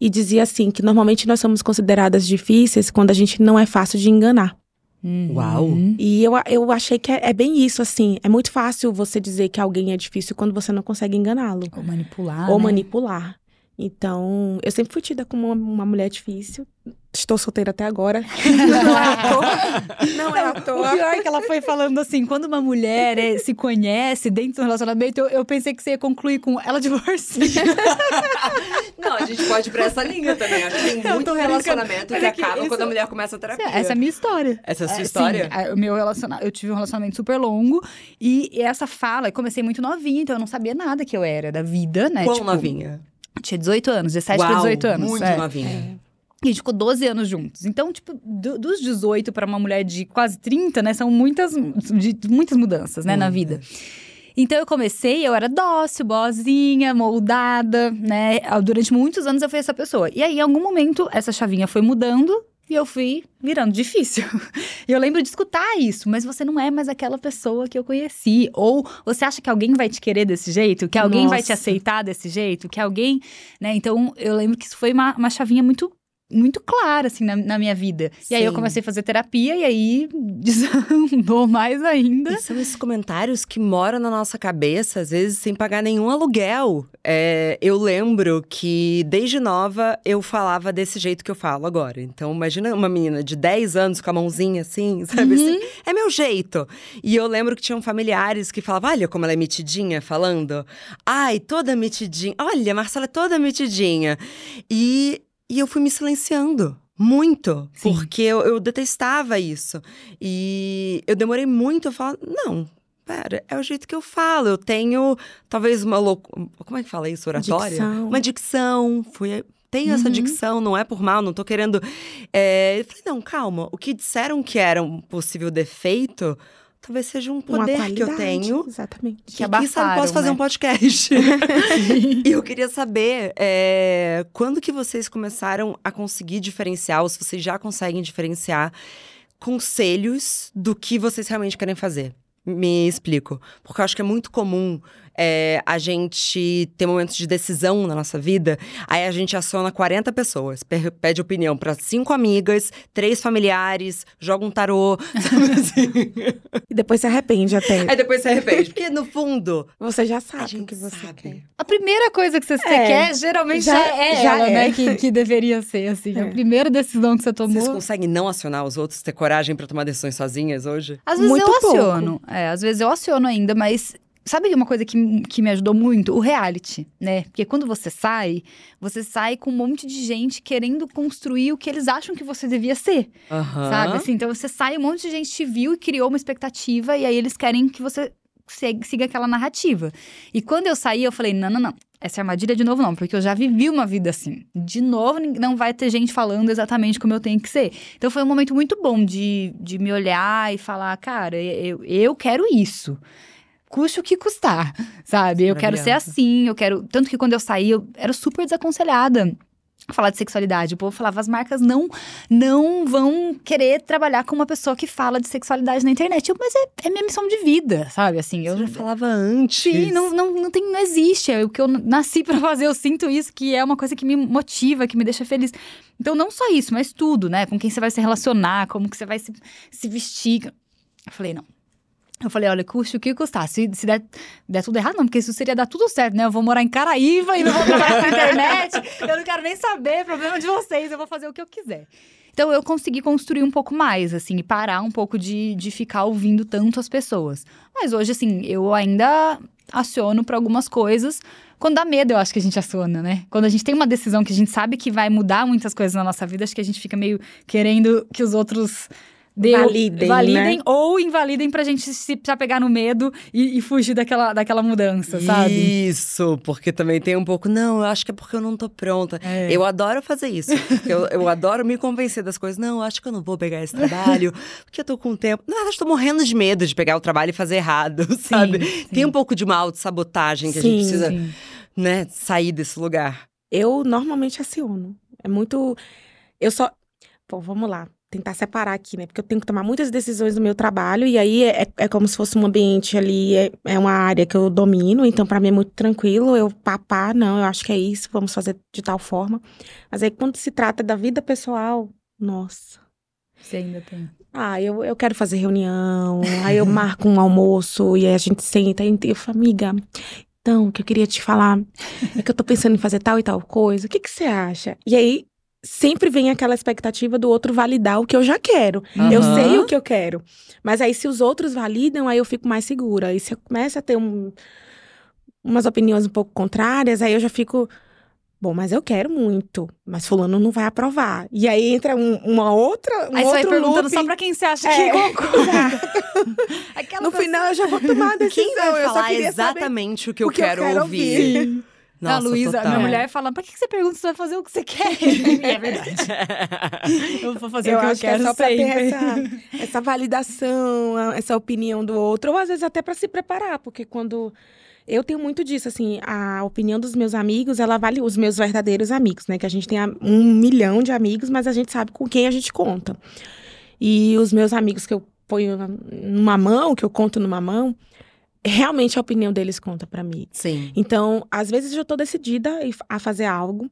E dizia assim: que normalmente nós somos consideradas difíceis quando a gente não é fácil de enganar. Uhum. Uau. E eu, eu achei que é, é bem isso, assim. É muito fácil você dizer que alguém é difícil quando você não consegue enganá-lo. Ou manipular. ou né? manipular. Então, eu sempre fui tida como uma, uma mulher difícil. Estou solteira até agora. não é à toa. Não é à O toa. pior é que ela foi falando assim, quando uma mulher é, se conhece dentro do relacionamento, eu, eu pensei que você ia concluir com ela divorcia. Não, a gente pode ir pra essa linha também. Acho que tem muito relacionamento que aqui, acaba isso- quando a mulher começa a terapia. Essa é a minha história. Essa é a sua É, história? Sim, a- o meu relacionamento, eu tive um relacionamento super longo e essa fala, eu comecei muito novinha, então eu não sabia nada que eu era da vida, né? Quão Tipo, novinha? Tinha 18 anos, 17 Uau, para 18 anos. muito é. novinha. E a gente ficou 12 anos juntos. Então, tipo, do- dos 18 para uma mulher de quase 30, né? São muitas, de- muitas mudanças, né, na vida. Então eu comecei, eu era dócil, boazinha, moldada, né? Durante muitos anos eu fui essa pessoa. E aí, em algum momento, essa chavinha foi mudando e eu fui virando difícil. E eu lembro de escutar isso, mas você não é mais aquela pessoa que eu conheci. Ou você acha que alguém vai te querer desse jeito? Que alguém vai te Nossa. aceitar desse jeito? Que alguém. Né? Então, eu lembro que isso foi uma, uma chavinha muito. Muito clara, assim, na, na minha vida. E aí eu Sim. comecei a fazer terapia e aí desandou mais ainda. E são esses comentários que moram na nossa cabeça, às vezes sem pagar nenhum aluguel. É, eu lembro que desde nova eu falava desse jeito que eu falo agora. Então, imagina uma menina de 10 anos com a mãozinha assim, sabe? Assim, é meu jeito. E eu lembro que tinham familiares que falavam: olha como ela é mitidinha falando. Ai, toda mitidinha. Olha, Marcela é toda mitidinha. E, e eu fui me silenciando. Muito, Sim. porque eu, eu detestava isso. E eu demorei muito a falar, não, pera, é o jeito que eu falo. Eu tenho talvez uma loucura. Como é que fala isso? Oratória? Dicção. Uma dicção. Fui, tenho essa Uhum. dicção, não é por mal, não tô querendo. É, eu falei, não, calma. O que disseram que era um possível defeito, talvez seja um poder que eu tenho. Exatamente. Que Que, quem sabe abafaram, posso fazer né? um podcast. e eu queria saber é, quando que vocês começaram a conseguir diferenciar, ou se vocês já conseguem diferenciar conselhos do que vocês realmente querem fazer. Me explico. Porque eu acho que é muito comum é, a gente ter momentos de decisão na nossa vida, aí a gente aciona 40 pessoas, pede opinião para cinco amigas, três familiares, joga um tarô, sabe assim? E depois se arrepende até. Aí depois se arrepende. Porque no fundo, Você já sabe o que você sabe. quer. A primeira coisa que você, É, quer, geralmente já- é, é já ela, é. né? Que, que deveria ser, assim. A É. primeira decisão que você tomou. Vocês conseguem não acionar os outros, ter coragem pra tomar decisões sozinhas hoje? Às vezes Muito eu pouco. aciono. É, às vezes eu aciono ainda, mas. Sabe uma coisa que, que me ajudou muito? O reality, né? Porque quando você sai, você sai com um monte de gente querendo construir o que eles acham que você devia ser, Aham. sabe? Assim, então você sai, um monte de gente te viu e criou uma expectativa, e aí eles querem que você siga aquela narrativa. E quando eu saí, eu falei: não, não, não. Essa armadilha de novo não, porque eu já vivi uma vida assim. De novo, não vai ter gente falando exatamente como eu tenho que ser. Então foi um momento muito bom de, de me olhar e falar, cara, eu, eu quero isso. Custe o que custar, sabe? Eu quero ser assim, eu quero. Tanto que quando eu saí, eu era super desaconselhada. a Falar de sexualidade. O povo falava, as marcas não não vão querer trabalhar com uma pessoa que fala de sexualidade na internet. Eu, mas é, é minha missão de vida, sabe? Assim, eu Eu já falava antes. Sim, não, não, não, tem, não existe. É o que eu nasci pra fazer. Eu sinto isso, que é uma coisa que me motiva, que me deixa feliz. Então, não só isso, mas tudo, né? Com quem você vai se relacionar, como que você vai se, se vestir. Eu falei, não. Eu falei, olha, custe o que custar. Se, se der, der tudo errado, não, porque isso seria dar tudo certo, né? Eu vou morar em Caraíva e não vou trabalhar com internet. Eu não quero nem saber, problema de vocês, eu vou fazer o que eu quiser. Então eu consegui construir um pouco mais, assim, e parar um pouco de, de ficar ouvindo tanto as pessoas. Mas hoje, assim, eu ainda aciono para algumas coisas. Quando dá medo, eu acho que a gente aciona, né? Quando a gente tem uma decisão que a gente sabe que vai mudar muitas coisas na nossa vida, acho que a gente fica meio querendo que os outros. Dê- Validem, validem né? ou invalidem pra gente se se apegar no medo e, e fugir daquela, daquela mudança, sabe? Isso, porque também tem um pouco, não, eu acho que é porque eu não tô pronta. É. Eu adoro fazer isso. eu, eu adoro me convencer das coisas. Não, eu acho que eu não vou pegar esse trabalho, porque eu tô com tempo. Na verdade, eu tô morrendo de medo de pegar o trabalho e fazer errado, sabe? sim. Tem um pouco de uma autossabotagem que a Sim, gente precisa, né, sair desse lugar. Eu normalmente aciono. É muito. Eu só. Pô, vamos lá. Tentar separar aqui, né? Porque eu tenho que tomar muitas decisões no meu trabalho, e aí é, é como se fosse um ambiente ali, é, é uma área que eu domino, então pra mim é muito tranquilo. Eu papar, não, eu acho que é isso, vamos fazer de tal forma. Mas aí quando se trata da vida pessoal, nossa. Você ainda tem. Ah, eu, eu quero fazer reunião, aí eu marco um almoço e aí a gente senta e eu falo, amiga, então, o que eu queria te falar é que eu tô pensando em fazer tal e tal coisa, o que que você acha? E aí, sempre vem aquela expectativa do outro validar o que eu já quero. Uhum. Eu sei o que eu quero. Mas aí, se os outros validam, aí eu fico mais segura. E se eu começo a ter um, umas opiniões um pouco contrárias, aí eu já fico. Bom, mas eu quero muito, mas fulano não vai aprovar. E aí entra um- uma outra, um Aí você vai outro perguntando looping. só pra quem você acha É. que concorda. No final eu já vou tomar a decisão. Quem vai eu só falar exatamente o que eu o que eu quero quero ouvir? ouvir. Nossa, a Luísa, minha mulher, fala: pra que você pergunta se você vai fazer o que você quer? É verdade. Eu vou fazer eu o que eu quero que é só pra ter essa, essa validação, essa opinião do outro, ou às vezes até pra se preparar, porque quando eu tenho muito disso, assim, a opinião dos meus amigos, ela vale os meus verdadeiros amigos, né? Que a gente tem um milhão de amigos, mas a gente sabe com quem a gente conta. E os meus amigos que eu ponho numa mão, que eu conto numa mão, realmente a opinião deles conta pra mim. Sim. Então, às vezes eu tô decidida a fazer algo,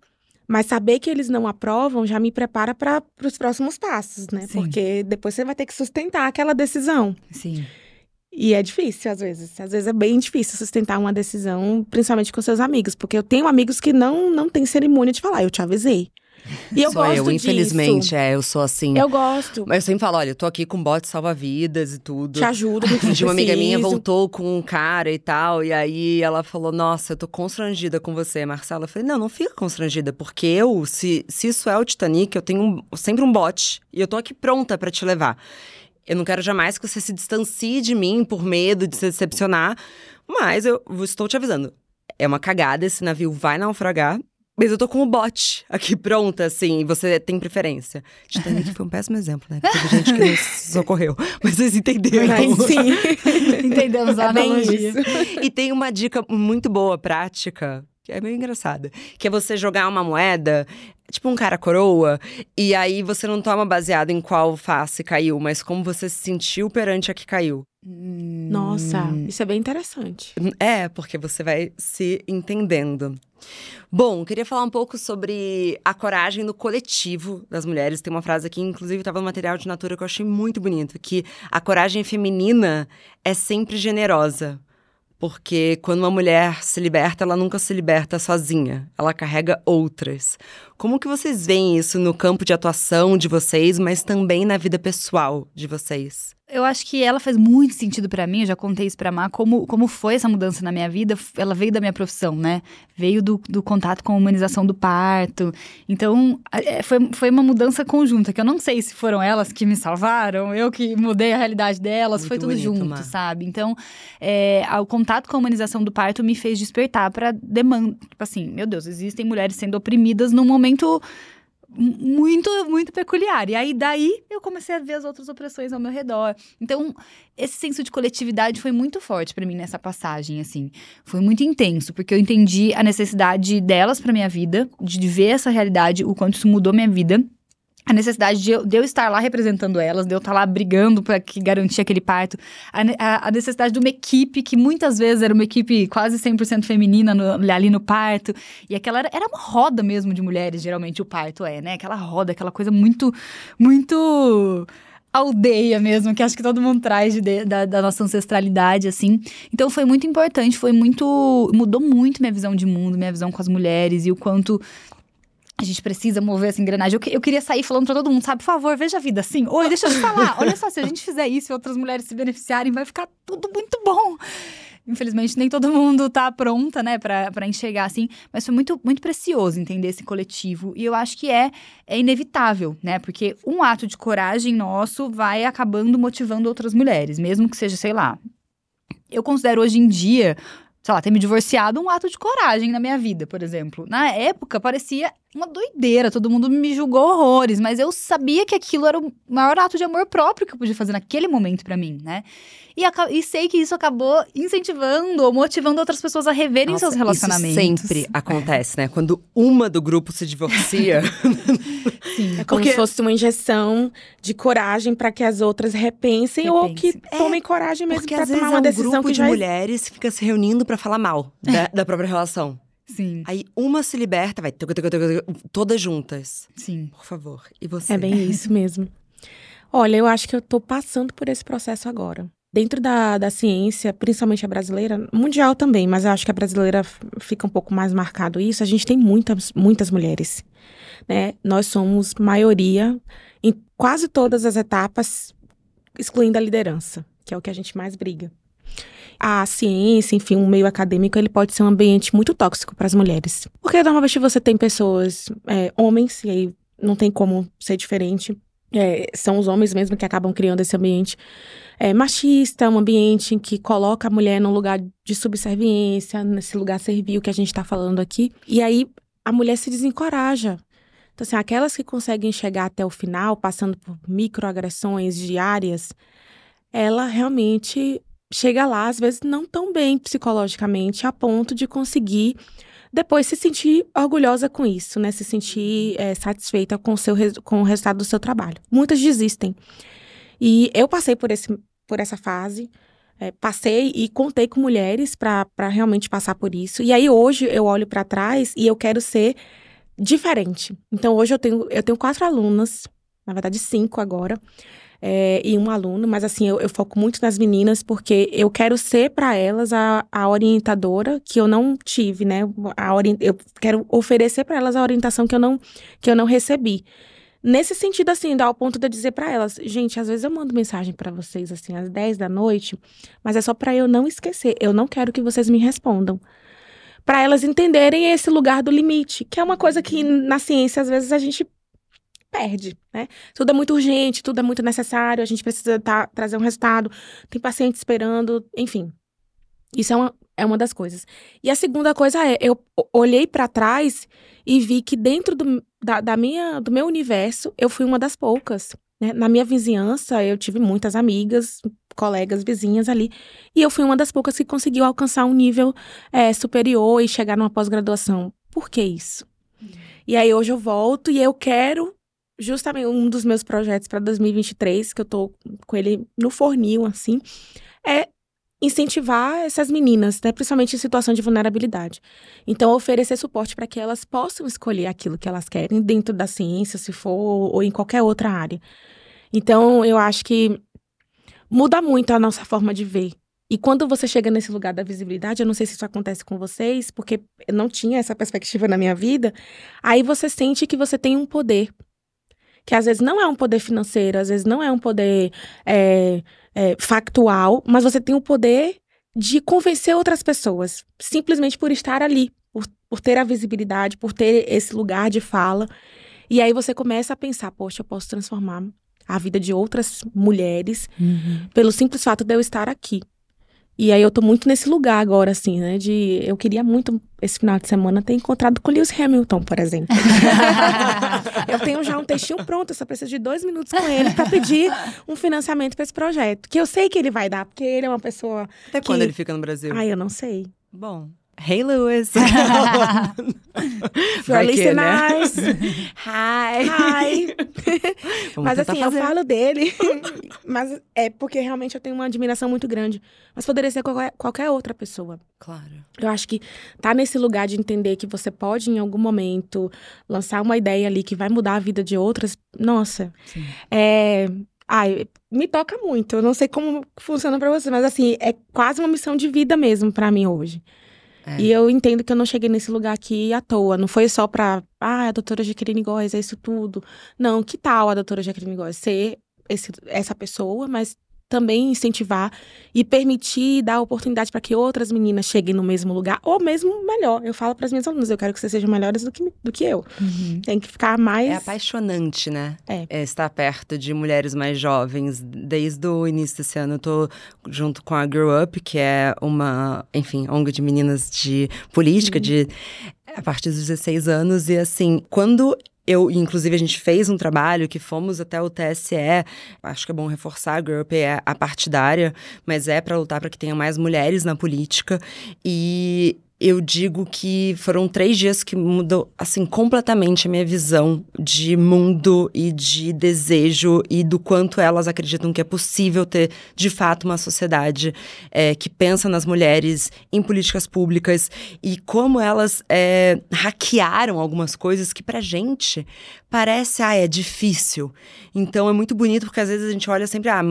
mas saber que eles não aprovam já me prepara para os próximos passos, né? Sim. Porque depois você vai ter que sustentar aquela decisão. Sim. E é difícil, às vezes. Às vezes é bem difícil sustentar uma decisão, principalmente com seus amigos. Porque eu tenho amigos que não, não têm cerimônia de falar, eu te avisei. E eu Sou gosto eu, disso. infelizmente, é, eu sou assim. Eu gosto. Mas eu sempre falo, olha, eu tô aqui com bote salva-vidas e tudo. Te ajudo. no que Um dia uma amiga minha voltou com um cara e tal, e aí ela falou: Nossa, eu tô constrangida com você, Marcela. Eu falei: Não, não fica constrangida, porque eu, se, se isso é o Titanic, eu tenho um- sempre um bote e eu tô aqui pronta pra te levar. Eu não quero jamais que você se distancie de mim por medo de se decepcionar, mas eu estou te avisando. É uma cagada, esse navio vai naufragar. Mas eu tô com o bote aqui pronta, assim, e você tem preferência. Titanic foi um péssimo exemplo, né? Teve gente que nos socorreu. Mas vocês entenderam. Mas, sim. Entendemos a É analogia. E tem uma dica muito boa, prática, que é meio engraçada. Que é você jogar uma moeda, tipo um cara coroa, e aí você não toma baseado em qual face caiu, mas como você se sentiu perante a que caiu. Nossa, isso é bem interessante. É, porque você vai se entendendo. Bom, queria falar um pouco sobre a coragem no coletivo das mulheres. Tem uma frase aqui, inclusive, estava no material de natura que eu achei muito bonito, que a coragem feminina é sempre generosa. Porque quando uma mulher se liberta, ela nunca se liberta sozinha. Ela carrega outras. Como que vocês veem isso no campo de atuação de vocês, mas também na vida pessoal de vocês? Eu acho que ela faz muito sentido pra mim, eu já contei isso pra Má, como, como foi essa mudança na minha vida. Ela veio da minha profissão, né? Veio do, do contato com a humanização do parto. Então, é, foi, foi uma mudança conjunta, que eu não sei se foram elas que me salvaram, eu que mudei a realidade delas, Muito foi tudo bonito, junto, Má. sabe? Então, é, o contato com a humanização do parto me fez despertar pra demanda. Tipo assim, meu Deus, existem mulheres sendo oprimidas num momento muito, muito peculiar. E aí, daí, eu comecei a ver as outras opressões ao meu redor. Então, esse senso de coletividade foi muito forte pra mim nessa passagem, assim. Foi muito intenso, porque eu entendi a necessidade delas pra minha vida, de ver essa realidade, o quanto isso mudou minha vida. A necessidade de eu, de eu estar lá representando elas, de eu estar lá brigando para que garantir aquele parto. A, a- a necessidade de uma equipe que muitas vezes era uma equipe quase 100% feminina no- ali no parto. E aquela era, era uma roda mesmo de mulheres, geralmente o parto é, né? Aquela roda, aquela coisa muito, muito aldeia mesmo, que acho que todo mundo traz de de- da, da nossa ancestralidade, assim. Então foi muito importante, foi muito. mudou muito minha visão de mundo, minha visão com as mulheres e o quanto. A gente precisa mover essa engrenagem. Eu, que- eu queria sair falando pra todo mundo, sabe? Por favor, veja a vida assim. Oi, deixa eu te falar. Olha só, se a gente fizer isso e outras mulheres se beneficiarem, vai ficar tudo muito bom. Infelizmente, nem todo mundo tá pronta, né, pra, pra enxergar assim. Mas foi muito, muito precioso entender esse coletivo. E eu acho que é, é inevitável, né? Porque um ato de coragem nosso vai acabando motivando outras mulheres. Mesmo que seja, sei lá. Eu considero hoje em dia sei lá, ter me divorciado um ato de coragem na minha vida, por exemplo. Na época, parecia uma doideira, todo mundo me julgou horrores, mas eu sabia que aquilo era o maior ato de amor próprio que eu podia fazer naquele momento pra mim, né? E, e sei que isso acabou incentivando ou motivando outras pessoas a reverem Nossa, seus relacionamentos. Isso sempre acontece, né? Quando uma do grupo se divorcia. Sim. É como Porque- se fosse uma injeção de coragem para que as outras repensem, ou que Repensem. tomem coragem mesmo Porque para às vezes tomar é uma um decisão grupo que de já mulheres que fica se reunindo pra falar mal da, da própria relação. Sim, Aí uma se liberta, vai tuc, tuc, tuc, tuc, todas juntas. sim. Por favor. E você? É bem isso mesmo. Olha, eu acho que eu estou passando por esse processo agora. Dentro da, da ciência, principalmente a brasileira, mundial também, mas eu acho que a brasileira fica um pouco mais marcado isso. A gente tem muitas, muitas mulheres. Né? Nós somos maioria em quase todas as etapas, excluindo a liderança, que é o que a gente mais briga. A ciência, enfim, o meio acadêmico, ele pode ser um ambiente muito tóxico para as mulheres. Porque normalmente você tem pessoas, é, homens, e aí não tem como ser diferente, é, são os homens mesmo que acabam criando esse ambiente é, machista, um ambiente em que coloca a mulher num lugar de subserviência, nesse lugar servil que a gente está falando aqui. E aí a mulher se desencoraja. Então, assim, aquelas que conseguem chegar até o final, passando por microagressões diárias, ela realmente chega lá, às vezes, não tão bem psicologicamente, a ponto de conseguir depois se sentir orgulhosa com isso, né? Se sentir é, satisfeita com o, seu, com o resultado do seu trabalho. Muitas desistem. E eu passei por, esse, por essa fase. É, passei e contei com mulheres para realmente passar por isso. E aí hoje eu olho para trás e eu quero ser diferente. Então hoje eu tenho, eu tenho quatro alunas, na verdade cinco agora, é, e um aluno, mas assim, eu, eu, foco muito nas meninas porque eu quero ser para elas a, a orientadora que eu não tive, né? A ori eu quero oferecer para elas a orientação que eu não, que eu não recebi. Nesse sentido, assim, dá ao ponto de eu dizer para elas, gente, às vezes eu mando mensagem para vocês, assim, às 10 da noite, mas é só para eu não esquecer. Eu não quero que vocês me respondam. Para elas entenderem esse lugar do limite, que é uma coisa que na ciência, às vezes, a gente perde, né? Tudo é muito urgente, tudo é muito necessário, a gente precisa tá, trazer um resultado, tem paciente esperando, enfim. Isso é uma, é uma das coisas. E a segunda coisa é, eu olhei para trás e vi que dentro do, da, da, minha, do meu universo, eu fui uma das poucas. Né? Na minha vizinhança, eu tive muitas amigas, colegas, vizinhas ali, e eu fui uma das poucas que conseguiu alcançar um nível é, superior e chegar numa pós-graduação. Por que isso? Uhum. E aí hoje eu volto e eu quero justamente um dos meus projetos para 2023, que eu tô com ele no fornil, assim, é incentivar essas meninas, né, principalmente em situação de vulnerabilidade. Então, oferecer suporte para que elas possam escolher aquilo que elas querem dentro da ciência, se for, ou em qualquer outra área. Então, eu acho que muda muito a nossa forma de ver. E quando você chega nesse lugar da visibilidade, eu não sei se isso acontece com vocês, porque eu não tinha essa perspectiva na minha vida, aí você sente que você tem um poder que às vezes não é um poder financeiro, às vezes não é um poder é, é, factual, mas você tem o poder de convencer outras pessoas, simplesmente por estar ali, por, por ter a visibilidade, por ter esse lugar de fala. E aí você começa a pensar, poxa, eu posso transformar a vida de outras mulheres uhum. pelo simples fato de eu estar aqui. E aí eu tô muito nesse lugar agora, assim, né? De eu queria muito esse final de semana ter encontrado com Lewis Hamilton, por exemplo. eu tenho já um textinho pronto, eu só preciso de dois minutos com ele para pedir um financiamento para esse projeto. Que eu sei que ele vai dar, porque ele é uma pessoa. Até que... quando ele fica no Brasil? Ai, eu não sei. Bom. Hey, Lewis. Que, né? nice. Hi. Hi. mas assim, fazer. eu falo dele. mas é porque realmente eu tenho uma admiração muito grande. Mas poderia ser qualquer, qualquer outra pessoa. Claro. Eu acho que tá nesse lugar de entender que você pode, em algum momento, lançar uma ideia ali que vai mudar a vida de outras. Nossa. Sim. É, Ai, me toca muito. Eu não sei como funciona para você, mas assim, é quase uma missão de vida mesmo para mim hoje. É. E eu entendo que eu não cheguei nesse lugar aqui à toa. Não foi só pra, ah, a doutora Jaqueline Góes é isso tudo. Não, que tal a doutora Jaqueline Góes ser esse, essa pessoa, mas também incentivar e permitir dar oportunidade para que outras meninas cheguem no mesmo lugar, ou mesmo melhor. Eu falo para as minhas alunas, eu quero que vocês sejam melhores do que, do que eu. Uhum. Tem que ficar mais. É apaixonante, né? É. é. Estar perto de mulheres mais jovens. Desde o início desse ano, eu tô junto com a Grow Up, que é uma, enfim, ONG de meninas de política, uhum. de a partir dos 16 anos. E assim, quando eu, inclusive, a gente fez um trabalho que fomos até o TSE. Acho que é bom reforçar, a GURP é a partidária, mas é para lutar para que tenha mais mulheres na política. E eu digo que foram três dias que mudou, assim, completamente a minha visão de mundo e de desejo e do quanto elas acreditam que é possível ter, de fato, uma sociedade é, que pensa nas mulheres em políticas públicas e como elas é, hackearam algumas coisas que pra gente parece, ah, é difícil. Então é muito bonito porque às vezes a gente olha sempre, ah,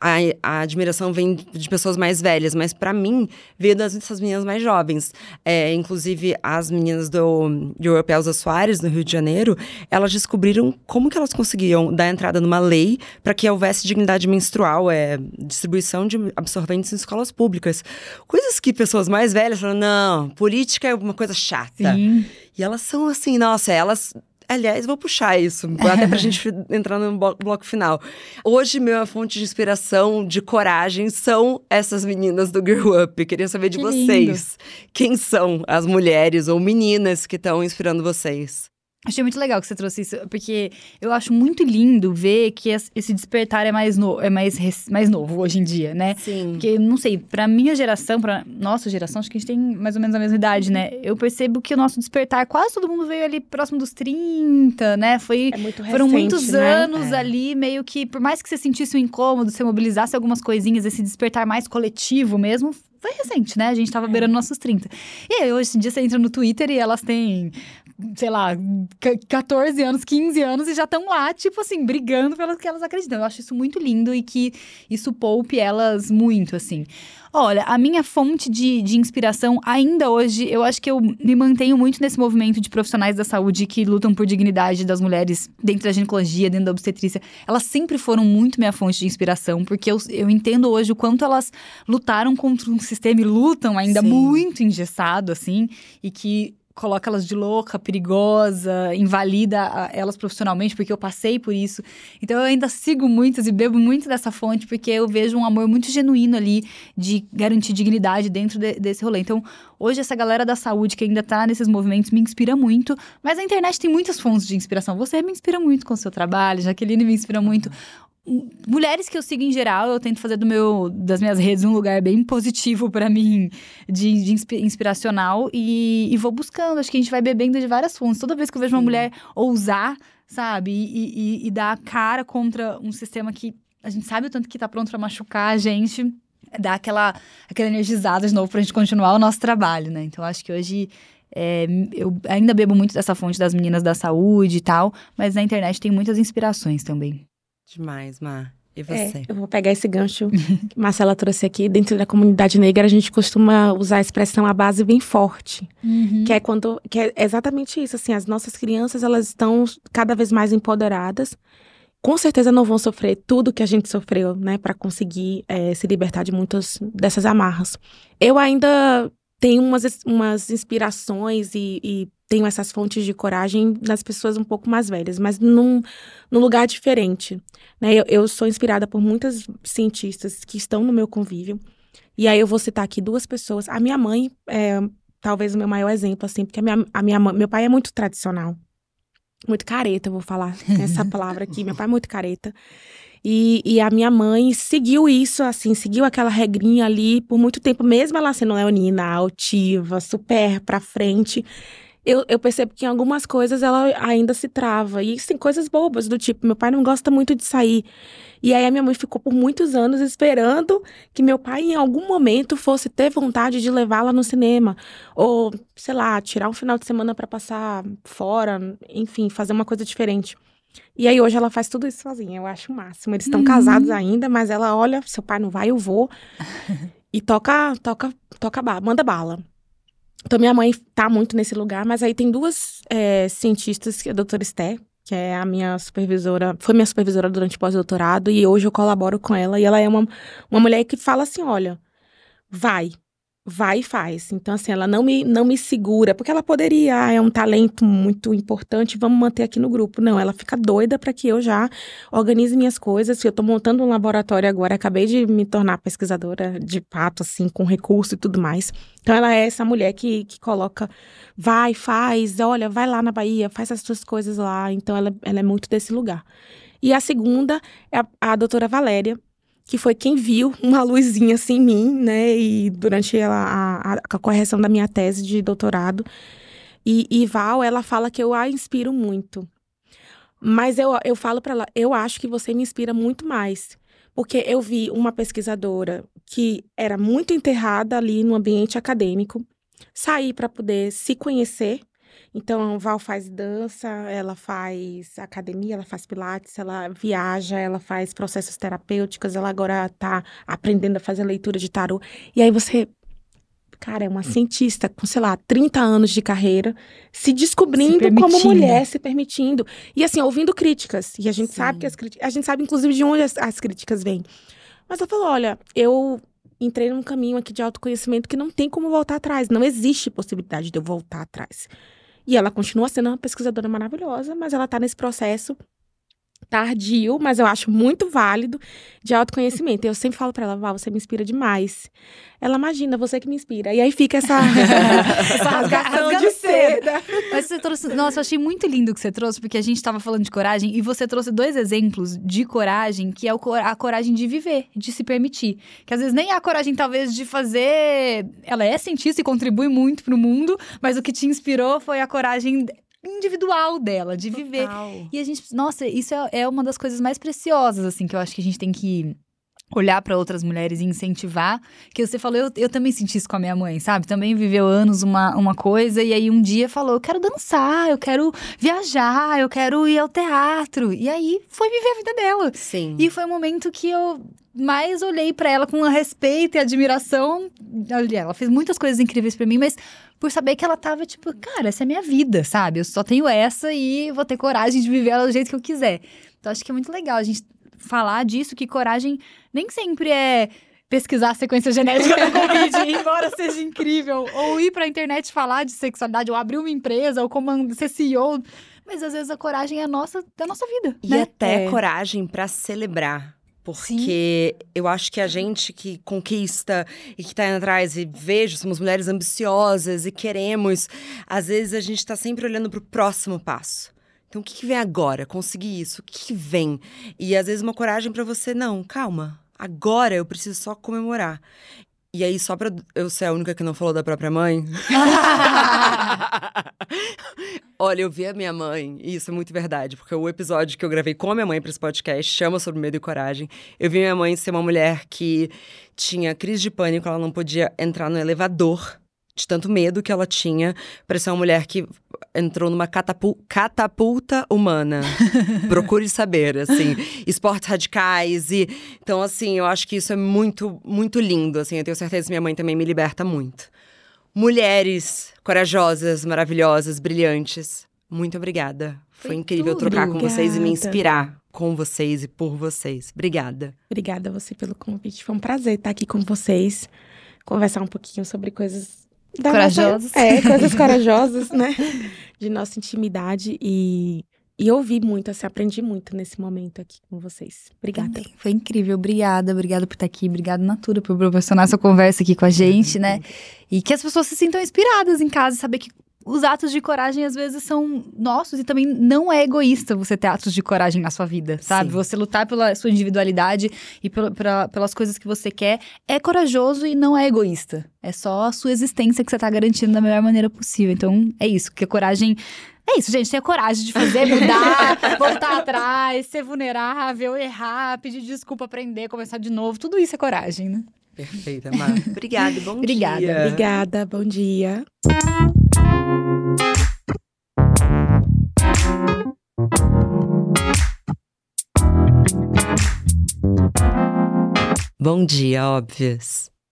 a, a admiração vem de pessoas mais velhas, mas para mim veio das dessas meninas mais jovens. É, inclusive, as meninas do, do Europeusa Soares, no Rio de Janeiro, elas descobriram como que elas conseguiam dar entrada numa lei para que houvesse dignidade menstrual, é, distribuição de absorventes em escolas públicas. Coisas que pessoas mais velhas falam, não, política é uma coisa chata. Sim. E elas são assim, nossa, elas Aliás, vou puxar isso, até pra gente entrar no bloco final. Hoje, minha fonte de inspiração, de coragem, são essas meninas do Girl Up. Queria saber de que vocês. Lindo. Quem são as mulheres ou meninas que estão inspirando vocês? Achei muito legal que você trouxe isso, porque eu acho muito lindo ver que esse despertar é mais, no, é mais, mais novo hoje em dia, né? Sim. Porque, não sei, pra minha geração, pra nossa geração, acho que a gente tem mais ou menos a mesma idade, né? Eu percebo que o nosso despertar, quase todo mundo veio ali próximo dos 30, né? Foi, é muito recente, foram muitos né? anos é. ali, meio que, por mais que você sentisse um incômodo, você mobilizasse algumas coisinhas, esse despertar mais coletivo mesmo, foi recente, né? A gente tava é. beirando nossos 30. E aí, hoje em dia, você entra no Twitter e elas têm sei lá, 14 anos, 15 anos e já estão lá, tipo assim, brigando pelo que elas acreditam. Eu acho isso muito lindo e que isso poupe elas muito, assim. Olha, a minha fonte de, de inspiração ainda hoje, eu acho que eu me mantenho muito nesse movimento de profissionais da saúde que lutam por dignidade das mulheres dentro da ginecologia, dentro da obstetrícia. Elas sempre foram muito minha fonte de inspiração, porque eu, eu entendo hoje o quanto elas lutaram contra um sistema e lutam ainda Sim. muito engessado, assim, e que coloca elas de louca, perigosa, invalida elas profissionalmente, porque eu passei por isso. Então eu ainda sigo muitas e bebo muito dessa fonte, porque eu vejo um amor muito genuíno ali de garantir dignidade dentro de, desse rolê. Então, hoje essa galera da saúde que ainda tá nesses movimentos me inspira muito, mas a internet tem muitas fontes de inspiração. Você me inspira muito com o seu trabalho, Jaqueline me inspira muito mulheres que eu sigo em geral, eu tento fazer do meu, das minhas redes um lugar bem positivo para mim, de, de inspiracional, e, e, vou buscando. Acho que a gente vai bebendo de várias fontes. Toda vez que eu vejo Sim. uma mulher ousar, sabe, e, e, e, dar a cara contra um sistema que a gente sabe o tanto que tá pronto para machucar a gente, dá aquela, aquela energizada de novo pra gente continuar o nosso trabalho, né? Então acho que hoje é, eu ainda bebo muito dessa fonte das meninas da saúde e tal, mas na internet tem muitas inspirações também. Demais, Mar. E é, você? É, eu vou pegar esse gancho que Marcela trouxe aqui. Dentro da comunidade negra, a gente costuma usar a expressão a base bem forte. Uhum. Que é quando. Que é exatamente isso. Assim, as nossas crianças, elas estão cada vez mais empoderadas. Com certeza não vão sofrer tudo que a gente sofreu, né? para conseguir é, se libertar de muitas dessas amarras. Eu ainda tenho umas, umas inspirações e, e tenho essas fontes de coragem nas pessoas um pouco mais velhas, mas num, num lugar diferente. Né? Eu, eu, sou inspirada por muitas cientistas que estão no meu convívio. E aí eu vou citar aqui duas pessoas. A minha mãe é talvez o meu maior exemplo, assim, porque a minha, a minha meu pai é muito tradicional. Muito careta, vou falar essa palavra aqui. Meu pai é muito careta. E, e, a minha mãe seguiu isso, assim, seguiu aquela regrinha ali por muito tempo, mesmo ela sendo leonina, altiva, super pra frente eu, eu percebo que em algumas coisas ela ainda se trava. E tem coisas bobas, do tipo, meu pai não gosta muito de sair. E aí a minha mãe ficou por muitos anos esperando que meu pai, em algum momento, fosse ter vontade de levá-la no cinema. Ou, sei lá, tirar um final de semana para passar fora, enfim, fazer uma coisa diferente. E aí hoje ela faz tudo isso sozinha, eu acho o máximo. Eles estão uhum. casados ainda, mas ela olha, seu pai não vai, eu vou. e toca, toca, toca, manda bala. Então, minha mãe tá muito nesse lugar, mas aí tem duas é, cientistas, a doutora Esté, que é a minha supervisora, foi minha supervisora durante o pós-doutorado, e hoje eu colaboro com ela, e ela é uma, uma mulher que fala assim: olha, vai, vai e faz. Então, assim, ela não me, não me segura, porque ela poderia, ah, é um talento muito importante, vamos manter aqui no grupo. Não, ela fica doida para que eu já organize minhas coisas. Eu estou montando um laboratório agora, acabei de me tornar pesquisadora de pato, assim, com recurso e tudo mais. Então, ela é essa mulher que, que coloca, vai, faz, olha, vai lá na Bahia, faz as suas coisas lá. Então, ela, ela é muito desse lugar. E a segunda é a, a doutora Valéria, que foi quem viu uma luzinha assim em mim, né? E durante a, a, a correção da minha tese de doutorado. E, e Val, ela fala que eu a inspiro muito. Mas eu, eu falo para ela, eu acho que você me inspira muito mais. Porque eu vi uma pesquisadora que era muito enterrada ali no ambiente acadêmico, sair para poder se conhecer. Então, Val faz dança, ela faz academia, ela faz pilates, ela viaja, ela faz processos terapêuticos, ela agora está aprendendo a fazer leitura de tarô. E aí você Cara, é uma cientista com, sei lá, 30 anos de carreira, se descobrindo se como mulher, se permitindo. E assim, ouvindo críticas. E a gente Sim. sabe que as críticas. A gente sabe, inclusive, de onde as, as críticas vêm. Mas ela falou: olha, eu entrei num caminho aqui de autoconhecimento que não tem como voltar atrás. Não existe possibilidade de eu voltar atrás. E ela continua sendo uma pesquisadora maravilhosa, mas ela está nesse processo tardio, mas eu acho muito válido, de autoconhecimento. Eu sempre falo para ela, Val, você me inspira demais. Ela, imagina, você que me inspira. E aí fica essa, essa rasgação de seda. Mas você trouxe, nossa, eu achei muito lindo o que você trouxe, porque a gente estava falando de coragem, e você trouxe dois exemplos de coragem, que é a coragem de viver, de se permitir. Que às vezes nem é a coragem, talvez, de fazer... Ela é cientista e contribui muito para o mundo, mas o que te inspirou foi a coragem individual dela, de Total. viver. E a gente, nossa, isso é, é uma das coisas mais preciosas, assim, que eu acho que a gente tem que olhar para outras mulheres e incentivar. Que você falou, eu, eu também senti isso com a minha mãe, sabe? Também viveu anos uma, uma coisa e aí um dia falou, eu quero dançar, eu quero viajar, eu quero ir ao teatro. E aí foi viver a vida dela. Sim. E foi um momento que eu mais olhei para ela com respeito e admiração. Ela fez muitas coisas incríveis para mim, mas por saber que ela tava tipo, cara, essa é a minha vida, sabe? Eu só tenho essa e vou ter coragem de viver ela do jeito que eu quiser. Então acho que é muito legal a gente falar disso, que coragem nem sempre é pesquisar a sequência genética do Covid, embora seja incrível, ou ir pra internet falar de sexualidade, ou abrir uma empresa, ou comandar, ser CEO. Mas às vezes a coragem é a nossa, da nossa vida. E né? até é. coragem para celebrar. Porque Sim. eu acho que a gente que conquista e que tá indo atrás e vejo, somos mulheres ambiciosas e queremos, às vezes a gente tá sempre olhando pro próximo passo. Então, o que, que vem agora? Consegui isso? O que, que vem? E às vezes uma coragem para você, não, calma. Agora eu preciso só comemorar. E aí, só pra eu ser a única que não falou da própria mãe. Olha, eu vi a minha mãe, e isso é muito verdade, porque o episódio que eu gravei com a minha mãe para esse podcast chama sobre medo e coragem. Eu vi minha mãe ser uma mulher que tinha crise de pânico, ela não podia entrar no elevador de tanto medo que ela tinha. Parecia uma mulher que entrou numa catapul catapulta humana. Procure saber, assim. Esportes radicais e... Então, assim, eu acho que isso é muito, muito lindo, assim. Eu tenho certeza que minha mãe também me liberta muito. Mulheres corajosas, maravilhosas, brilhantes. Muito obrigada. Foi, Foi incrível tudo. trocar Obrigada. com vocês e me inspirar com vocês e por vocês. Obrigada. Obrigada a você pelo convite. Foi um prazer estar aqui com vocês, conversar um pouquinho sobre coisas Corajosos. Nossa, é, coisas corajosas, né? De nossa intimidade e e ouvi muito, assim, aprendi muito nesse momento aqui com vocês. Obrigada. Foi incrível, obrigada, obrigada por estar aqui, obrigada Natura por proporcionar essa conversa aqui com a gente, né? E que as pessoas se sintam inspiradas em casa, saber que os atos de coragem às vezes são nossos e também não é egoísta você ter atos de coragem na sua vida, sabe? Sim. Você lutar pela sua individualidade e pela, pela, pelas coisas que você quer é corajoso e não é egoísta. É só a sua existência que você está garantindo da melhor maneira possível. Então é isso, que a coragem é isso, gente. Tenha coragem de fazer, mudar, voltar atrás, ser vulnerável, errar, pedir desculpa, aprender, começar de novo. Tudo isso é coragem, né? Perfeita, Mar. Obrigada, bom Obrigada. dia. Obrigada, bom dia. Bom dia, óbvias.